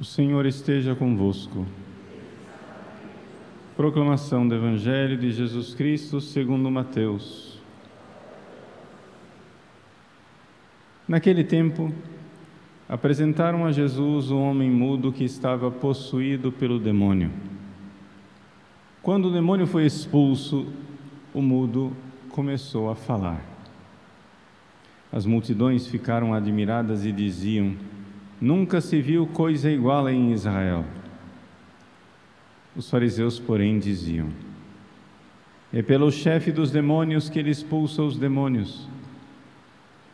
O Senhor esteja convosco. Proclamação do Evangelho de Jesus Cristo segundo Mateus. Naquele tempo, apresentaram a Jesus o homem mudo que estava possuído pelo demônio. Quando o demônio foi expulso, o mudo começou a falar. As multidões ficaram admiradas e diziam: Nunca se viu coisa igual em Israel. Os fariseus, porém, diziam: É pelo chefe dos demônios que ele expulsa os demônios.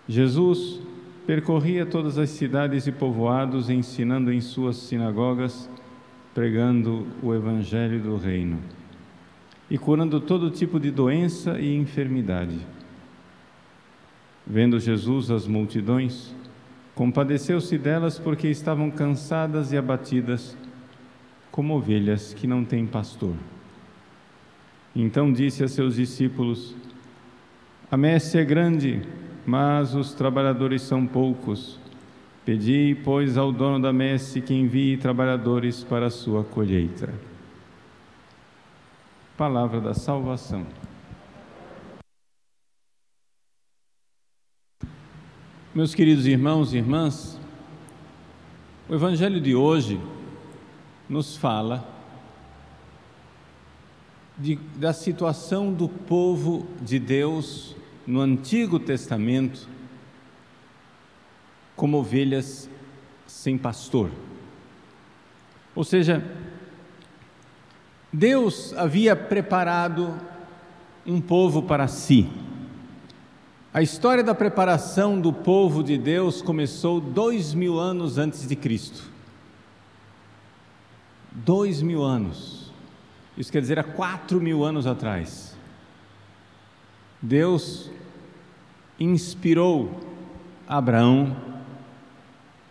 Jesus percorria todas as cidades e povoados, ensinando em suas sinagogas, pregando o evangelho do reino e curando todo tipo de doença e enfermidade. Vendo Jesus as multidões, Compadeceu-se delas porque estavam cansadas e abatidas, como ovelhas que não têm pastor. Então disse a seus discípulos: A messe é grande, mas os trabalhadores são poucos. Pedi, pois, ao dono da messe que envie trabalhadores para a sua colheita. Palavra da salvação. Meus queridos irmãos e irmãs, o Evangelho de hoje nos fala de, da situação do povo de Deus no Antigo Testamento como ovelhas sem pastor. Ou seja, Deus havia preparado um povo para si a história da preparação do povo de Deus começou dois mil anos antes de Cristo. Dois mil anos. Isso quer dizer há quatro mil anos atrás. Deus inspirou Abraão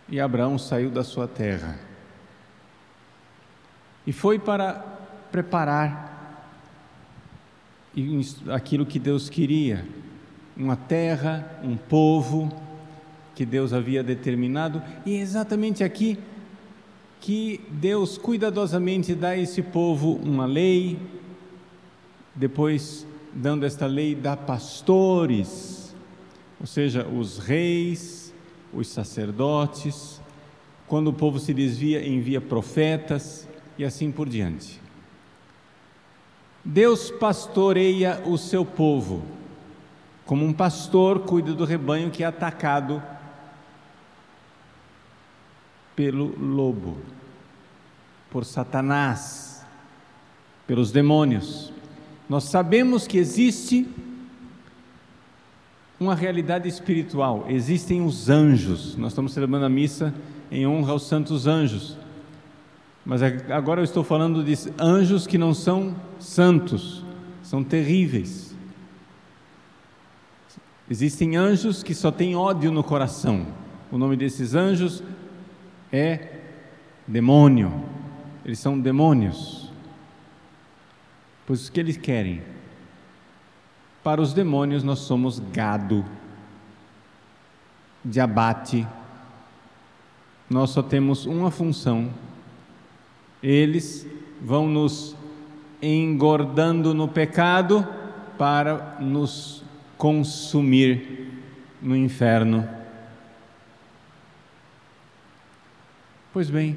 e Abraão saiu da sua terra e foi para preparar aquilo que Deus queria uma terra, um povo que Deus havia determinado, e é exatamente aqui que Deus cuidadosamente dá a esse povo uma lei, depois, dando esta lei, dá pastores, ou seja, os reis, os sacerdotes, quando o povo se desvia, envia profetas e assim por diante. Deus pastoreia o seu povo como um pastor cuida do rebanho que é atacado pelo lobo, por Satanás, pelos demônios. Nós sabemos que existe uma realidade espiritual, existem os anjos. Nós estamos celebrando a missa em honra aos santos anjos. Mas agora eu estou falando de anjos que não são santos, são terríveis. Existem anjos que só têm ódio no coração. O nome desses anjos é demônio. Eles são demônios. Pois o que eles querem? Para os demônios, nós somos gado de abate. Nós só temos uma função. Eles vão nos engordando no pecado para nos consumir no inferno. Pois bem,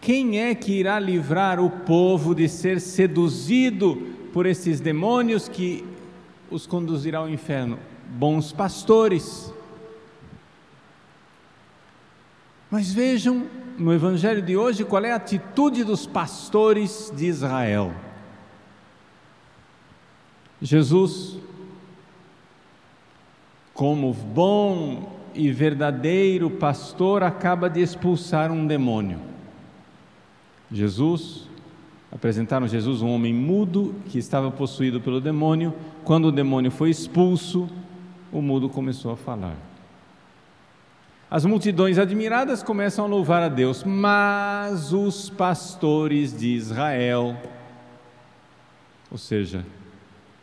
quem é que irá livrar o povo de ser seduzido por esses demônios que os conduzirá ao inferno? Bons pastores. Mas vejam no Evangelho de hoje qual é a atitude dos pastores de Israel. Jesus como bom e verdadeiro pastor, acaba de expulsar um demônio. Jesus, apresentaram Jesus um homem mudo que estava possuído pelo demônio. Quando o demônio foi expulso, o mudo começou a falar. As multidões admiradas começam a louvar a Deus, mas os pastores de Israel, ou seja,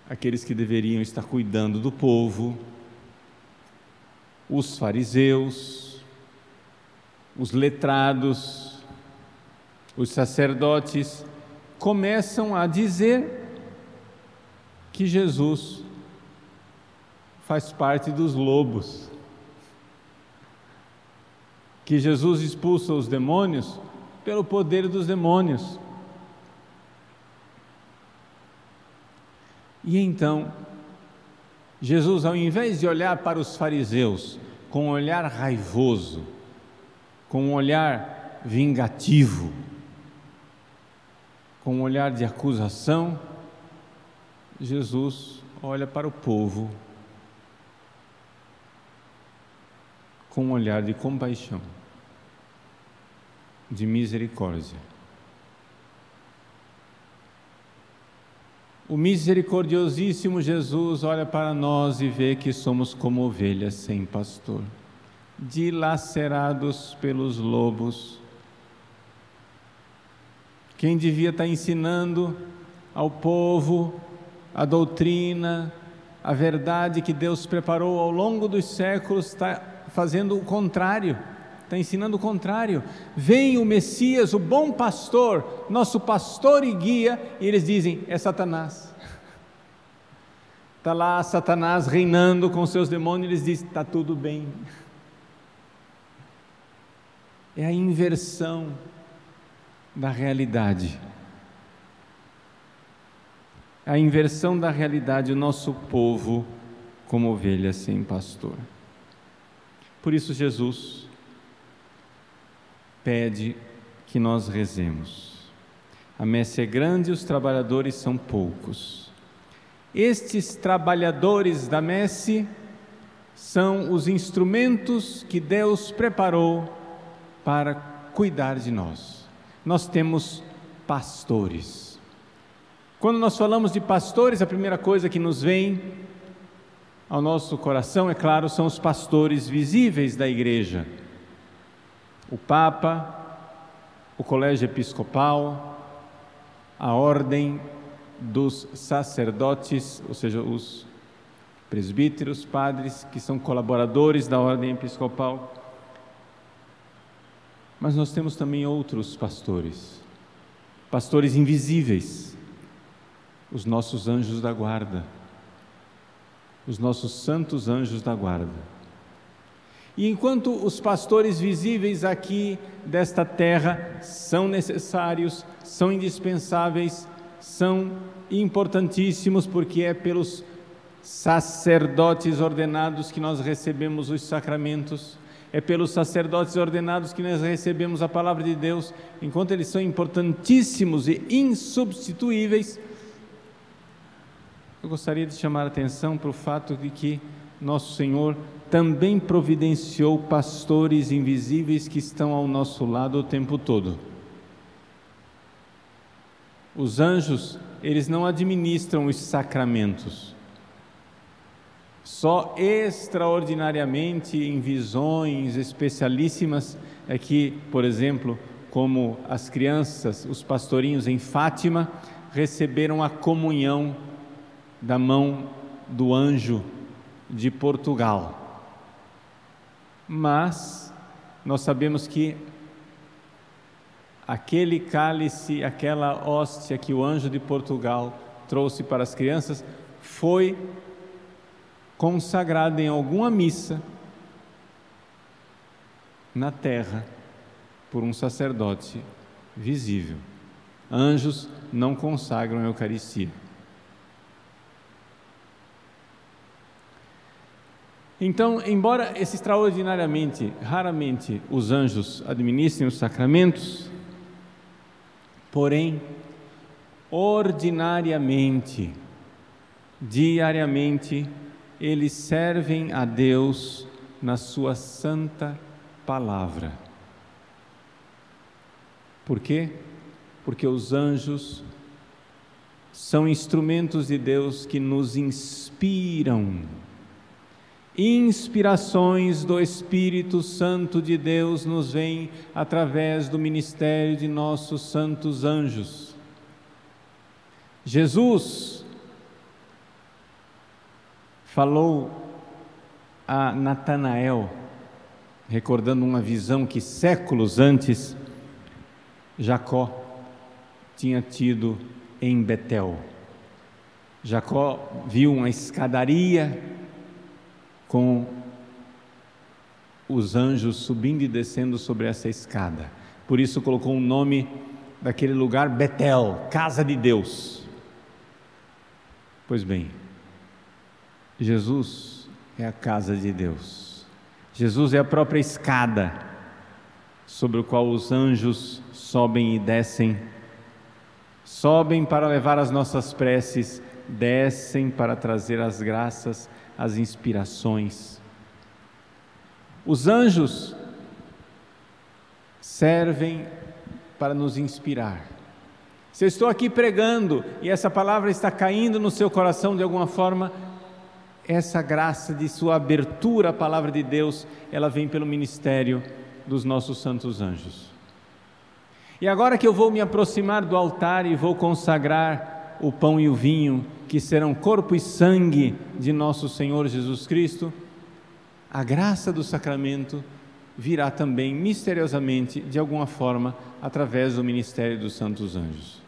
aqueles que deveriam estar cuidando do povo, os fariseus, os letrados, os sacerdotes começam a dizer que Jesus faz parte dos lobos. Que Jesus expulsa os demônios pelo poder dos demônios. E então, Jesus, ao invés de olhar para os fariseus com um olhar raivoso, com um olhar vingativo, com um olhar de acusação, Jesus olha para o povo com um olhar de compaixão, de misericórdia. O misericordiosíssimo Jesus olha para nós e vê que somos como ovelhas sem pastor, dilacerados pelos lobos. Quem devia estar ensinando ao povo a doutrina, a verdade que Deus preparou ao longo dos séculos, está fazendo o contrário, está ensinando o contrário. Vem o Messias, o bom pastor, nosso pastor e guia, e eles dizem: é Satanás. Está lá Satanás reinando com seus demônios, e eles dizem: está tudo bem. É a inversão da realidade. A inversão da realidade, o nosso povo como ovelha sem pastor. Por isso, Jesus pede que nós rezemos. A messe é grande e os trabalhadores são poucos. Estes trabalhadores da messe são os instrumentos que Deus preparou para cuidar de nós. Nós temos pastores. Quando nós falamos de pastores, a primeira coisa que nos vem ao nosso coração, é claro, são os pastores visíveis da igreja. O Papa, o Colégio Episcopal, a Ordem dos Sacerdotes, ou seja, os presbíteros, padres, que são colaboradores da Ordem Episcopal. Mas nós temos também outros pastores, pastores invisíveis, os nossos anjos da guarda os nossos santos anjos da guarda. E enquanto os pastores visíveis aqui desta terra são necessários, são indispensáveis, são importantíssimos, porque é pelos sacerdotes ordenados que nós recebemos os sacramentos, é pelos sacerdotes ordenados que nós recebemos a palavra de Deus, enquanto eles são importantíssimos e insubstituíveis, eu gostaria de chamar a atenção para o fato de que nosso Senhor também providenciou pastores invisíveis que estão ao nosso lado o tempo todo. Os anjos, eles não administram os sacramentos. Só extraordinariamente em visões especialíssimas é que, por exemplo, como as crianças, os pastorinhos em Fátima, receberam a comunhão da mão do anjo de Portugal. Mas nós sabemos que aquele cálice, aquela hóstia que o anjo de Portugal trouxe para as crianças foi consagrada em alguma missa na terra por um sacerdote visível. Anjos não consagram a Eucaristia. Então, embora esse extraordinariamente, raramente os anjos administrem os sacramentos, porém, ordinariamente, diariamente, eles servem a Deus na sua santa palavra. Por quê? Porque os anjos são instrumentos de Deus que nos inspiram inspirações do Espírito Santo de Deus nos vêm através do ministério de nossos santos anjos. Jesus falou a Natanael recordando uma visão que séculos antes Jacó tinha tido em Betel. Jacó viu uma escadaria com os anjos subindo e descendo sobre essa escada. Por isso colocou o nome daquele lugar Betel, casa de Deus. Pois bem, Jesus é a casa de Deus. Jesus é a própria escada sobre o qual os anjos sobem e descem. Sobem para levar as nossas preces, descem para trazer as graças, as inspirações. Os anjos servem para nos inspirar. Se eu estou aqui pregando e essa palavra está caindo no seu coração de alguma forma, essa graça de sua abertura à palavra de Deus, ela vem pelo ministério dos nossos santos anjos. E agora que eu vou me aproximar do altar e vou consagrar o pão e o vinho, que serão corpo e sangue de nosso Senhor Jesus Cristo, a graça do sacramento virá também misteriosamente, de alguma forma, através do ministério dos santos anjos.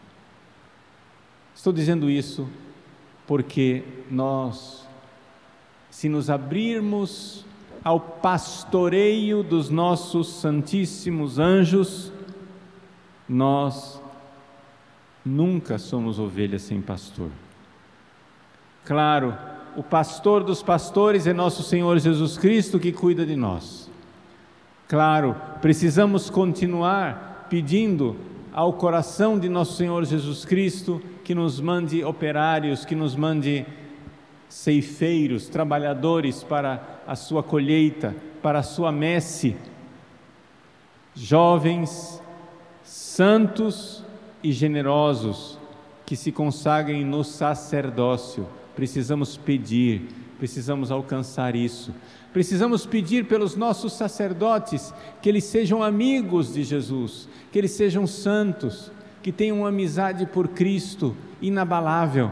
Estou dizendo isso porque nós, se nos abrirmos ao pastoreio dos nossos santíssimos anjos, nós nunca somos ovelhas sem pastor. Claro, o pastor dos pastores é nosso Senhor Jesus Cristo que cuida de nós. Claro, precisamos continuar pedindo ao coração de nosso Senhor Jesus Cristo que nos mande operários, que nos mande ceifeiros, trabalhadores para a sua colheita, para a sua messe, jovens, santos e generosos que se consagrem no sacerdócio. Precisamos pedir, precisamos alcançar isso. Precisamos pedir pelos nossos sacerdotes que eles sejam amigos de Jesus, que eles sejam santos, que tenham amizade por Cristo inabalável,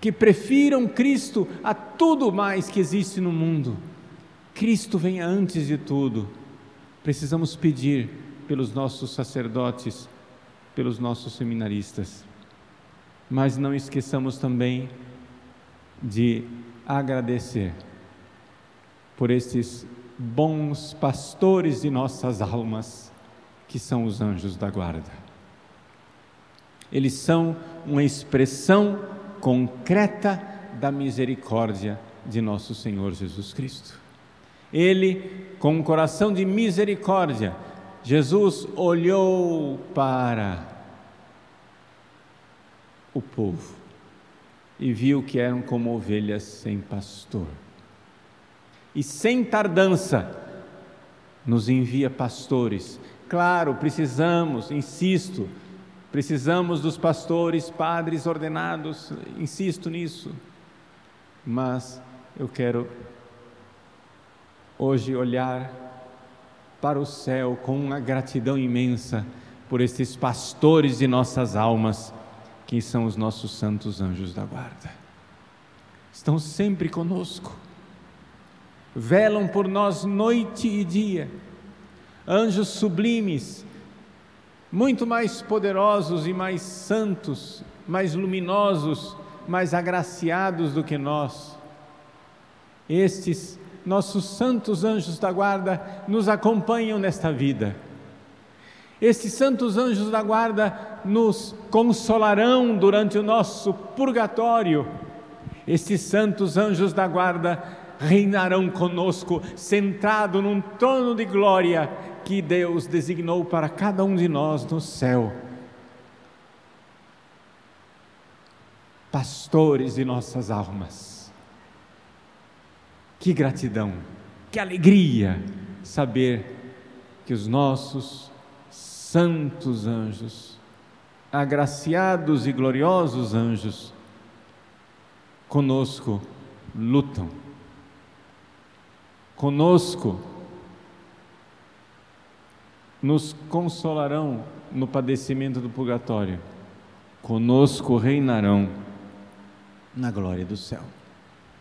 que prefiram Cristo a tudo mais que existe no mundo. Cristo venha antes de tudo. Precisamos pedir pelos nossos sacerdotes, pelos nossos seminaristas. Mas não esqueçamos também de agradecer por estes bons pastores de nossas almas, que são os anjos da guarda. Eles são uma expressão concreta da misericórdia de nosso Senhor Jesus Cristo. Ele, com um coração de misericórdia, Jesus olhou para o povo e viu que eram como ovelhas sem pastor e sem tardança nos envia pastores. Claro, precisamos, insisto, precisamos dos pastores, padres ordenados, insisto nisso. Mas eu quero hoje olhar para o céu com uma gratidão imensa por esses pastores de nossas almas, que são os nossos santos anjos da guarda. Estão sempre conosco velam por nós noite e dia. Anjos sublimes, muito mais poderosos e mais santos, mais luminosos, mais agraciados do que nós. Estes nossos santos anjos da guarda nos acompanham nesta vida. Estes santos anjos da guarda nos consolarão durante o nosso purgatório. Estes santos anjos da guarda reinarão conosco, sentado num trono de glória que Deus designou para cada um de nós no céu. Pastores de nossas almas. Que gratidão, que alegria saber que os nossos santos anjos, agraciados e gloriosos anjos, conosco lutam conosco, nos consolarão no padecimento do purgatório, conosco reinarão na glória do céu.